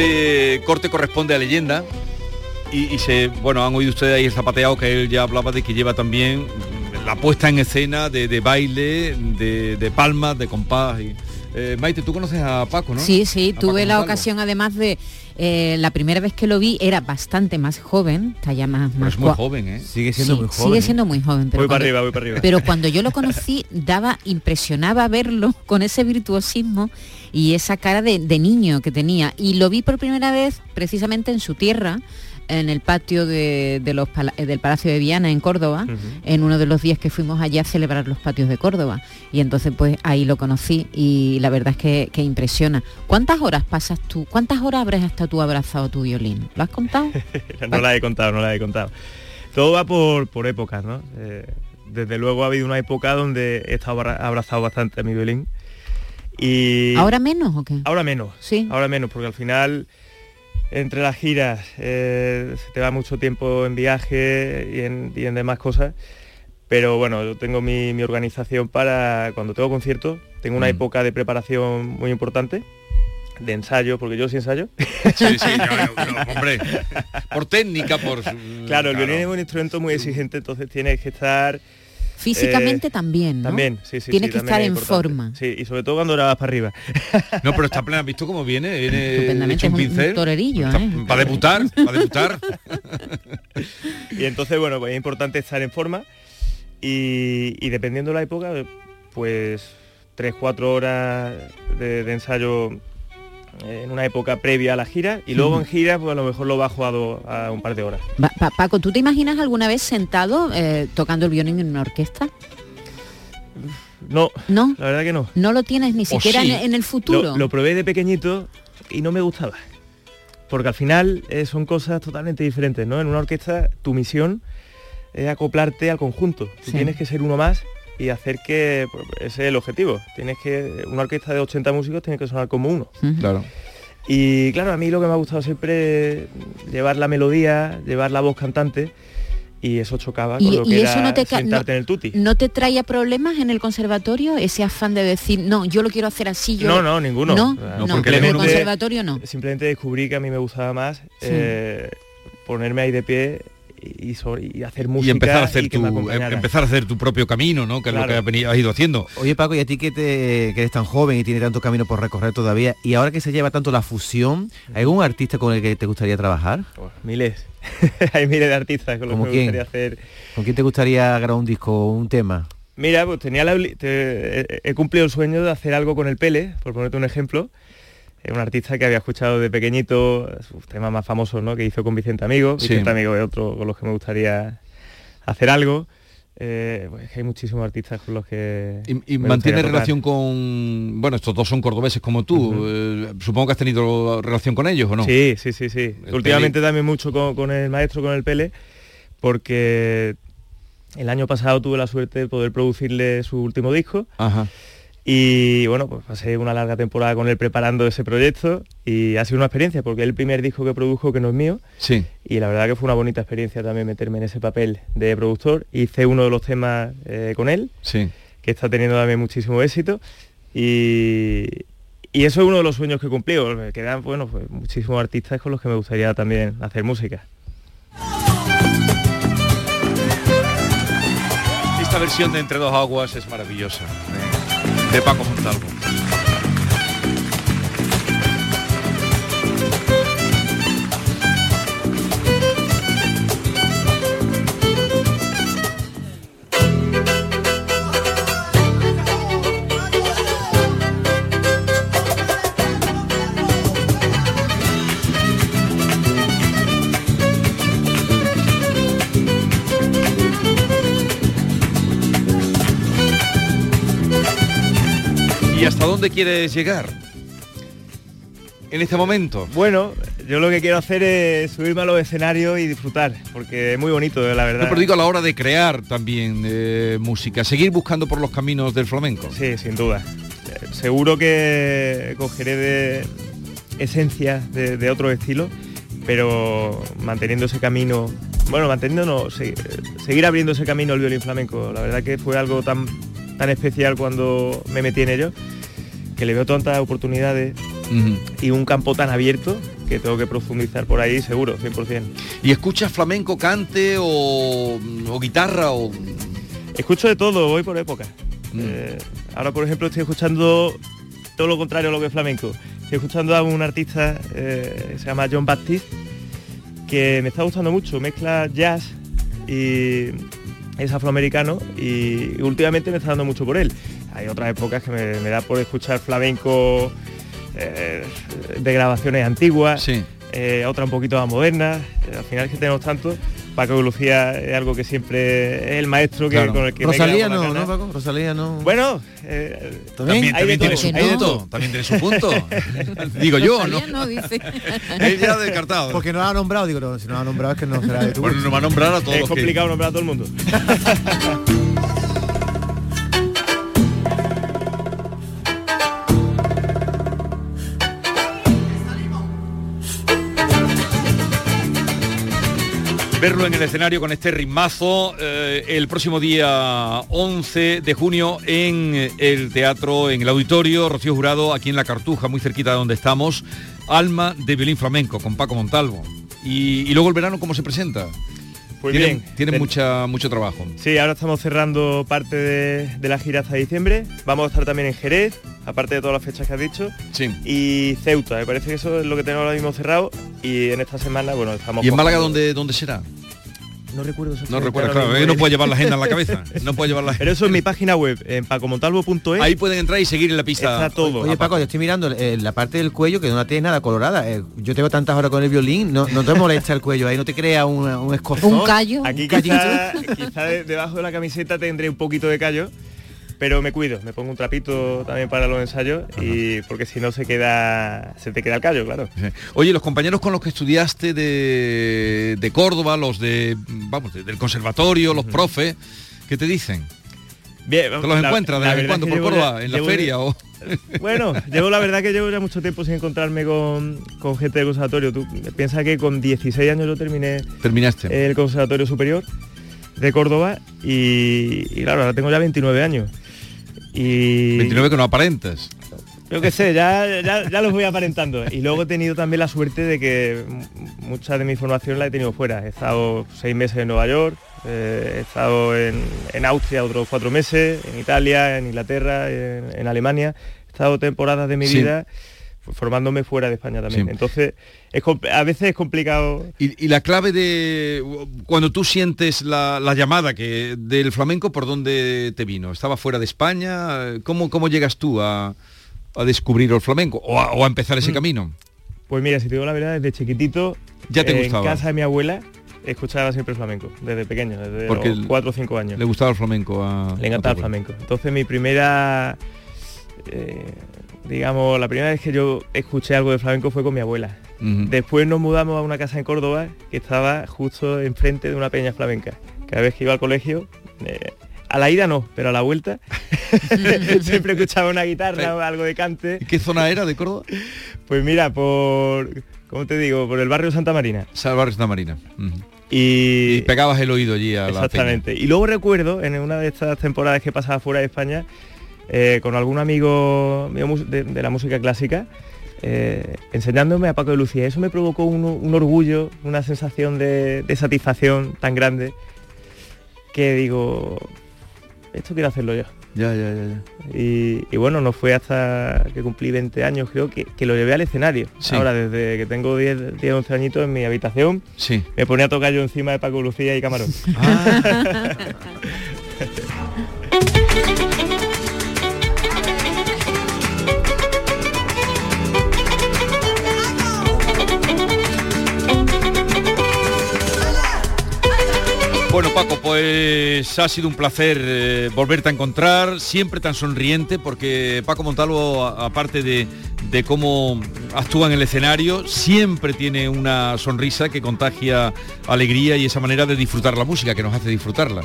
Este corte corresponde a leyenda y, y se, bueno, han oído ustedes ahí el zapateado que él ya hablaba de que lleva también la puesta en escena de, de baile, de, de palmas, de compás. Y, eh, Maite, tú conoces a Paco, ¿no? Sí, sí, A tuve Paco la Montalvo. ocasión además de eh, la primera vez que lo vi era bastante más joven, está ya más, Pero más es muy joven, ¿eh? Sigue siendo Sí, muy joven. Sigue ¿eh? siendo muy joven. Pero Voy para arriba, voy para arriba. Pero cuando yo lo conocí, daba, impresionaba verlo con ese virtuosismo y esa cara de, de niño que tenía. Y lo vi por primera vez precisamente en su tierra, en el patio de, los del Palacio de Viana en Córdoba, en uno de los días que fuimos allá a celebrar los patios de Córdoba. Y entonces pues ahí lo conocí y la verdad es que, impresiona. ¿Cuántas horas pasas tú? ¿Cuántas horas habrás hasta tú abrazado tu violín? ¿Lo has contado? no la he contado, no la he contado. Todo va por, por épocas, ¿no? Eh, desde luego ha habido una época donde he estado abrazado bastante a mi violín. Y ¿Ahora menos o qué? Ahora menos. Sí. Ahora menos, porque al final entre las giras eh, se te va mucho tiempo en viaje y en, demás cosas. Pero bueno, yo tengo mi, organización para cuando tengo conciertos, tengo una mm. época de preparación muy importante de ensayo, porque yo sí ensayo. Sí, sí, hombre, por técnica, por... Claro, el violín es un instrumento muy exigente, entonces tienes que estar Físicamente eh, también, ¿no? También, sí, sí. Tiene que estar en forma. Sí, y sobre todo cuando grabas para arriba. No, pero está plena, ¿has visto cómo viene? Viene hecho un pincel. Un torerillo, ¿eh? Para debutar, para debutar. y entonces, bueno, pues es importante estar en forma y, dependiendo de la época, pues tres, cuatro horas de ensayo en una época previa a la gira y luego en gira pues a lo mejor lo bajo a, a un par de horas. Paco, ¿tú te imaginas alguna vez sentado eh, tocando el violín en una orquesta? No, no, la verdad que no. No lo tienes ni siquiera en, el futuro. Lo, probé de pequeñito y no me gustaba. Porque al final eh, son cosas totalmente diferentes, ¿no? En una orquesta tu misión es acoplarte al conjunto. tienes que ser uno más y hacer que pues, ese es el objetivo. Tienes que una orquesta de 80 músicos tiene que sonar como uno. Claro. Y claro, a mí lo que me ha gustado siempre es llevar la melodía, llevar la voz cantante y eso chocaba con lo que eso no te sentarte en el tuti. ¿No te traía problemas en el conservatorio ese afán de decir, no, yo lo quiero hacer así? Yo no, no, ninguno. No, no, porque en el conservatorio no. Simplemente descubrí que a mí me gustaba más eh, ponerme ahí de pie y, hacer música y empezar a hacer tu em, empezar a hacer tu propio camino no que es lo que has ido haciendo. Oye Paco y a ti que, te, eres tan joven y tiene tanto camino por recorrer todavía y ahora que se lleva tanto la fusión ¿hay algún artista con el que te gustaría trabajar miles. Hay miles de artistas con los que me gustaría hacer. Con quién te gustaría grabar un disco o un tema Mira, pues tenía la, he cumplido el sueño de hacer algo con el Pele, por ponerte un ejemplo, un artista que había escuchado de pequeñito sus temas más famosos ¿no? que hizo con Vicente Amigo. Vicente Amigo es otro con los que me gustaría hacer algo. Eh, pues hay muchísimos artistas con los que... Y, mantiene relación con... Bueno, estos dos son cordobeses como tú. Eh, supongo que has tenido relación con ellos, ¿o no? Sí, sí, sí, sí. Últimamente también mucho con, el maestro, con el Pele, porque el año pasado tuve la suerte de poder producirle su último disco. Ajá. Y bueno, pues pasé una larga temporada con él preparando ese proyecto y ha sido una experiencia porque es el primer disco que produjo que no es mío. Sí. Y la verdad que fue una bonita experiencia también meterme en ese papel de productor. Hice uno de los temas eh, con él, sí. que está teniendo también muchísimo éxito. Y, y eso es uno de los sueños que he cumplido. Me quedan bueno, pues, muchísimos artistas con los que me gustaría también hacer música. Esta versión de Entre dos aguas es maravillosa de Paco Montalvo. ¿Y hasta dónde quieres llegar? En este momento. Bueno, yo lo que quiero hacer es subirme a los escenarios y disfrutar, porque es muy bonito, la verdad. No, pero digo a la hora de crear también eh, música, seguir buscando por los caminos del flamenco. Sí, sin duda. Seguro que cogeré de esencia de, de otro estilo, pero manteniendo ese camino, bueno, manteniendo seguir abriendo ese camino al violín flamenco. La verdad que fue algo tan tan especial cuando me metí en ello, que le veo tantas oportunidades y un campo tan abierto que tengo que profundizar por ahí seguro, 100%. ¿Y escuchas flamenco, cante o, guitarra o...? Escucho de todo, voy por época. Mm. Eh, ahora, por ejemplo, estoy escuchando todo lo contrario a lo que es flamenco. Estoy escuchando a un artista eh, se llama John Baptiste, que me está gustando mucho, mezcla jazz y es afroamericano y últimamente me está dando mucho por él. Hay otras épocas que me, da por escuchar flamenco eh, de grabaciones antiguas. eh, otra un poquito más moderna. Eh, al final es que tenemos tanto. Paco Lucía es algo que siempre es el maestro que, Claro. con el que Rosalía me no, ¿no. Paco? Rosalía no. Bueno, eh, También, tiene su punto, también tiene su punto. Digo yo, ¿no? Rosalía no, dice. Él ya descartado. Porque no lo ha nombrado, digo, no, si no lo ha nombrado es que no será de tu Bueno, nos va a nombrar a todos Es que- complicado nombrar a todo el mundo. verlo en el escenario con este ritmazo eh, el próximo día 11 de junio en el teatro, en el auditorio Rocío Jurado, aquí en La Cartuja, muy cerquita de donde estamos, Alma de Violín Flamenco, con Paco Montalvo. Y, y luego el verano, ¿cómo se presenta? Pues tienen, bien, tienen ten- mucha, mucho trabajo. Sí, ahora estamos cerrando parte de, de la gira hasta diciembre. Vamos a estar también en Jerez, aparte de todas las fechas que has dicho. Sí. Y Ceuta, me parece que eso es lo que tenemos ahora mismo cerrado. Y en esta semana, bueno, estamos... ¿Y en Málaga dónde, dónde será? No recuerdo No exactamente recuerdo, claro, no puede llevar la agenda en la cabeza. No puede llevar la Pero eso en mi página web, en pacomontalvo.es. Ahí pueden entrar y seguir en la pista. Está todo. Oye Paco, yo estoy mirando eh, la parte del cuello que no la tienes nada colorada. Eh, yo tengo tantas horas con el violín, no, no te molesta el cuello ahí, no te crea un, un escozor. Un callo. Aquí Un callito. quizá, quizá de- debajo de la camiseta tendré un poquito de callo, pero me cuido, me pongo un trapito también para los ensayos y porque si no se queda se te queda el callo, claro. Oye, los compañeros con los que estudiaste de, de Córdoba, los de vamos, de- del conservatorio, los profes, ¿qué te dicen? Bien, ¿Te los la- encuentras de vez en cuando por Córdoba, ya- en la feria ya- o Bueno, llevo la verdad que llevo ya mucho tiempo sin encontrarme con, con gente del conservatorio. Tú piensas que con 16 años yo terminé terminaste? el conservatorio superior de Córdoba y, y claro, ahora tengo ya 29 años. Y 29 que no aparentas. Yo qué sé, ya, ya, ya los voy aparentando. Y luego he tenido también la suerte de que mucha de mi formación la he tenido fuera. He estado seis meses en Nueva York, eh, he estado en, en Austria otros cuatro meses, en Italia, en Inglaterra, en, en Alemania. He estado temporadas de mi Sí. vida formándome fuera de España también. Sí. Entonces, es a veces es complicado. Y, y la clave de cuando tú sientes la, la llamada que del flamenco, ¿por dónde te vino? ¿Estaba fuera de España? ¿Cómo, cómo llegas tú a, a descubrir el flamenco o a, o a empezar ese camino? Pues mira, si te digo la verdad, desde chiquitito, Ya te en casa de mi abuela, escuchaba siempre flamenco, desde pequeño, desde Porque los o cinco años. Le gustaba el flamenco a Le encantaba el flamenco. Entonces mi primera, eh, digamos, la primera vez que yo escuché algo de flamenco fue con mi abuela. Después nos mudamos a una casa en Córdoba que estaba justo enfrente de una peña flamenca. Cada vez que iba al colegio, eh, a la ida no, pero a la vuelta siempre escuchaba una guitarra o algo de cante. ¿Y qué zona era de Córdoba? Pues mira, por, ¿cómo te digo? Por el barrio Santa Marina. Salvar Santa Marina. Y, Y pegabas el oído allí a la Exactamente. Y luego recuerdo en una de estas temporadas que pasaba fuera de España, eh, con algún amigo mío de, de la música clásica, eh, enseñándome a Paco de Lucía. Eso me provocó un, un orgullo, una sensación de, de satisfacción tan grande que digo, esto quiero hacerlo yo. Ya, ya, ya. ya. Y, y bueno, no fue hasta que cumplí 20 años, creo que, que lo llevé al escenario. Sí. Ahora, desde que tengo 10, 10, 11 añitos en mi habitación, Sí. me ponía a tocar yo encima de Paco Lucía y Camarón. Bueno, pues ha sido un placer eh, volverte a encontrar, siempre tan sonriente, porque Paco Montalvo, aparte de, de cómo actúa en el escenario, siempre tiene una sonrisa que contagia alegría y esa manera de disfrutar la música, que nos hace disfrutarla.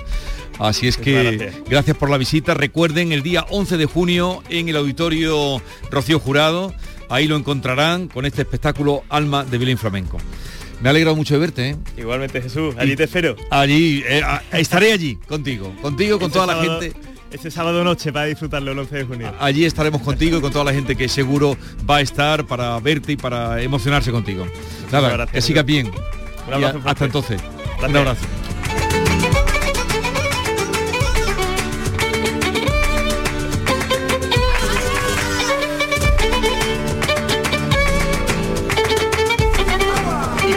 Así es que gracias. gracias por la visita. Recuerden, el día 11 de junio en el auditorio Rocío Jurado, ahí lo encontrarán con este espectáculo Alma de Violín Flamenco. Me ha alegrado mucho de verte, ¿eh? Igualmente Jesús, allí te espero. Allí, eh, a- estaré allí contigo, contigo, con Este toda la gente. Este sábado noche para disfrutarlo el 11 de junio. Allí estaremos contigo y con toda la gente que seguro va a estar para verte y para emocionarse contigo. Nada, gracias, que sigas bien. Un abrazo Y a- fuerte. hasta entonces. Un Gracias. abrazo.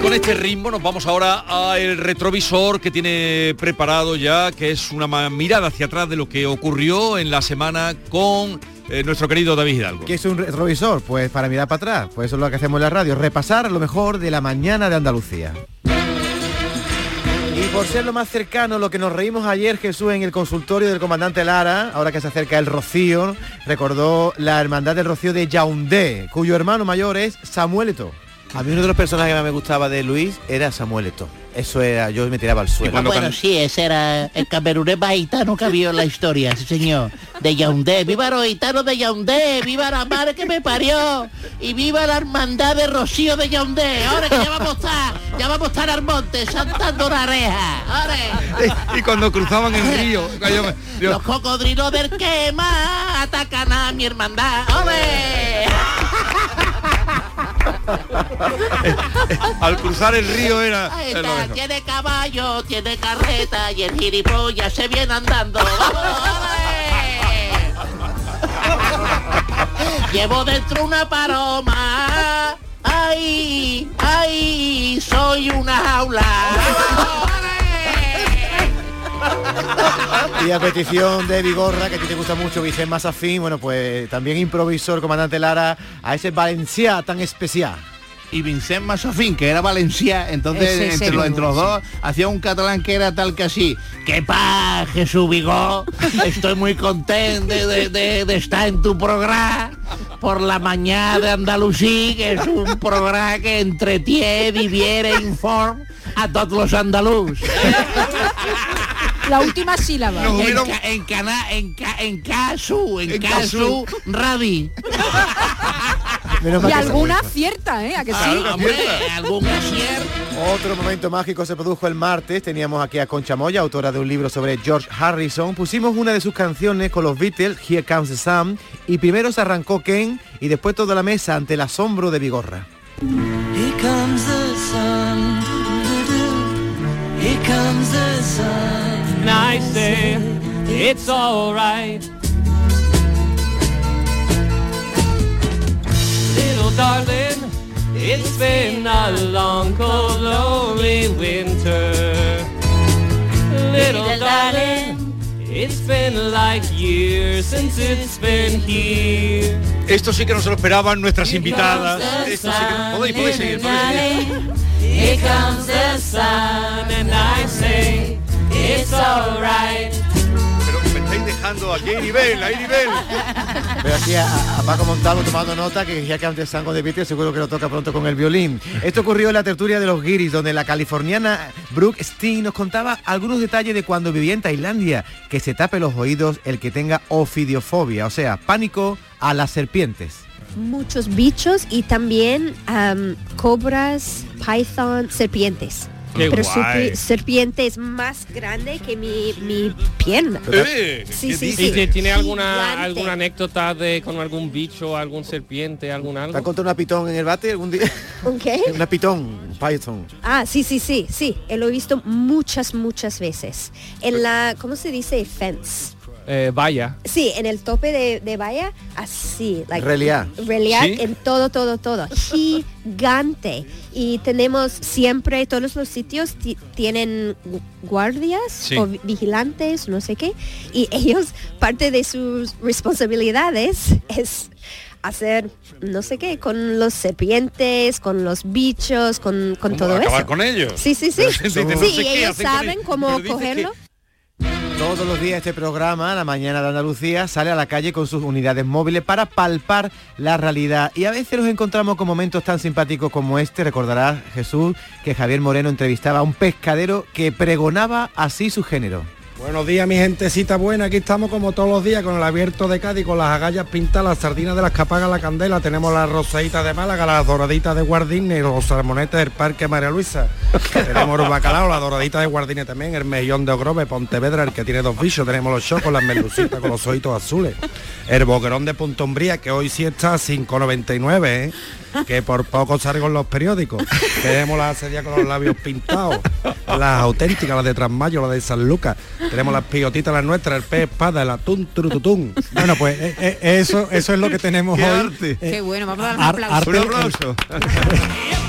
Con este ritmo nos vamos ahora al retrovisor que tiene preparado ya, que es una mirada hacia atrás de lo que ocurrió en la semana con eh, nuestro querido David Hidalgo. ¿Qué es un retrovisor? Pues para mirar para atrás. Pues eso es lo que hacemos en la radio, repasar lo mejor de la mañana de Andalucía. Y por ser lo más cercano, lo que nos reímos ayer, Jesús, en el consultorio del comandante Lara, ahora que se acerca el Rocío, recordó la hermandad del Rocío de Yaoundé, cuyo hermano mayor es Samuelito. A mí uno de los personajes que más me gustaba de Luis era Samuelito. Eso era, yo me tiraba al suelo. Ah, bueno, sí, ese era el camerunés más gitano que había en la historia, sí señor. De Yaoundé, viva los gitanos de Yaoundé, viva la madre que me parió y viva la hermandad de Rocío de Yaoundé. Ahora que ya vamos a estar, ya vamos a estar al monte, saltando la reja. Ahora. Y cuando cruzaban el río, yo me- yo- Los cocodrilos del quema atacan a mi hermandad. ¡Ole! al cruzar el río era... Ahí está, tiene caballo, tiene carreta y el gilipollas se viene andando. Llevo dentro una paloma. ¡Ay! ¡Ay! Soy una jaula. Y a petición de Vigorra, que a ti te gusta mucho, Vicente Mazafín, bueno, pues también improvisó el comandante Lara a ese Valencia tan especial. y Vincent Massafín, que era Valencia, entonces Ese entre, los, entre los dos hacía un catalán que era tal que así. ¡Qué paz, Jesús Vigó! Estoy muy contento de, de- de- de estar en tu programa por la mañana de Andalusí, que es un programa que entretiene, diviere, informa a todos los andaluz. La última sílaba. En, ca- en, cana- en, ca- en casu, en, En casu. Menos mal Y alguna acierta, ¿eh? ¿A que sí? Ah, hombre, algún acierto. Otro momento mágico se produjo el martes. Teníamos aquí a Concha Moya, autora de un libro sobre George Harrison. Pusimos una de sus canciones con los Beatles, Here Comes the Sun, y primero se arrancó Ken y después toda la mesa ante el asombro de Vigorra. Here comes the sun. doo-doo. Here comes the sun. And I say it's alright. Little darling, it's been a long, cold, lonely winter. Little darling, it's been like years since it's been here. Esto sí que no se lo esperaban nuestras invitadas. Esto sí que... Podéis, podéis seguir, podéis seguir. Alright. Pero me estáis dejando aquí hay nivel, hay nivel. Veo aquí a, a Paco Montalvo tomando nota que ya que antes Sango de Beatles seguro que lo toca pronto con el violín. Esto ocurrió en la tertulia de los guiris, donde la californiana Brooke Steen nos contaba algunos detalles de cuando vivía en Tailandia, que se tape los oídos el que tenga ofidiofobia, o sea, pánico a las serpientes. muchos bichos y también am, cobras, python, serpientes. Qué Pero guay. serpi- serpiente es más grande que mi, mi pierna. Eh, Sí, sí, ¿Y sí. te- tiene alguna Gigante. alguna anécdota de con algún bicho, algún serpiente, algún ¿Te algo? has encontrado una pitón en el bate algún día? ¿Un qué? Una pitón, un python. Ah, sí, sí, sí, sí. eh, Lo he visto muchas, muchas veces. En la, ¿cómo se dice? Fence. Eh, vaya. Sí, en el tope de, de valla, así. Like, Reliá. Reliá ¿Sí? en todo, todo, todo. Gigante. Y tenemos siempre, todos los sitios ti- tienen gu- guardias Sí. o vi- vigilantes, no sé qué. Y ellos, parte de sus responsabilidades es hacer no sé qué con los serpientes, con los bichos, con, con todo acabar eso. con ellos. Sí, sí, sí. Sí, dice, no sé y ellos saben cómo cogerlo. Todos los días este programa, La Mañana de Andalucía, sale a la calle con sus unidades móviles para palpar la realidad. Y a veces nos encontramos con momentos tan simpáticos como este. Recordará Jesús que Javier Moreno entrevistaba a un pescadero que pregonaba así su género. Buenos días, mi gentecita buena. Aquí estamos como todos los días con el abierto de Cádiz, con las agallas pintadas, las sardinas de las que apagan la candela. Tenemos las rosaditas de Málaga, las doraditas de Guardini y los salmonetes del Parque María Luisa. Tenemos los bacalao, la doradita de Guardini también, el mejillón de Ogrove, Pontevedra, el que tiene dos bichos. Tenemos los chocos, las merlucitas con los ojitos azules. El boquerón de Punto Umbría, que hoy sí está a 5,99, ¿eh? Que por poco salgo en los periódicos. Tenemos las asedia con los labios pintados, las auténticas, las de Trasmayo, las de San Lucas. Tenemos las pillotitas, las nuestras, el pez espada, el atún trututún. Bueno, pues eh, eh, eso, eso es lo que tenemos Qué hoy. arte. Eh, Qué bueno, vamos a dar un ar- aplauso. arte- Un aplauso.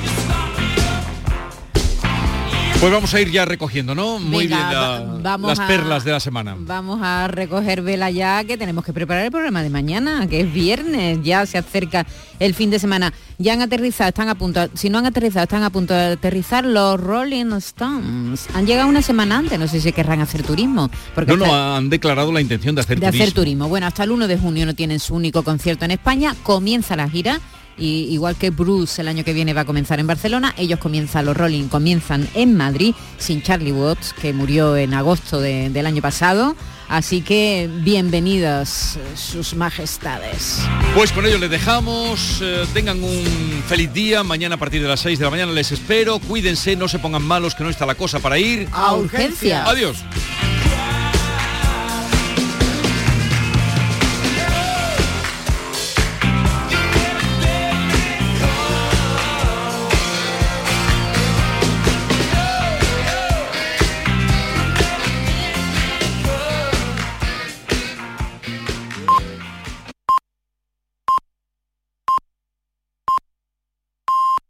Pues vamos a ir ya recogiendo, ¿no? Muy Venga, bien la- vamos las a- perlas de la semana. Vamos a recoger vela ya, que tenemos que preparar el programa de mañana, que es viernes, ya se acerca el fin de semana. Ya han aterrizado, están a punto, si no han aterrizado, están a punto de aterrizar los Rolling Stones. Han llegado una semana antes, no sé si querrán hacer turismo. Porque No, hasta- no, han declarado la intención de hacer de turismo. hacer turismo. Bueno, hasta el 1 de junio no tienen su único concierto en España, comienza la gira. Y igual que Bruce el año que viene va a comenzar en Barcelona, ellos comienzan, los Rolling comienzan en Madrid, sin Charlie Watts, que murió en agosto de- del año pasado. Así que bienvenidos eh, sus majestades. Pues con ello les dejamos. eh, tengan un feliz día. Mañana a partir de las 6 de la mañana les espero. Cuídense, no se pongan malos, que no está la cosa para ir. A urgencias. Adiós.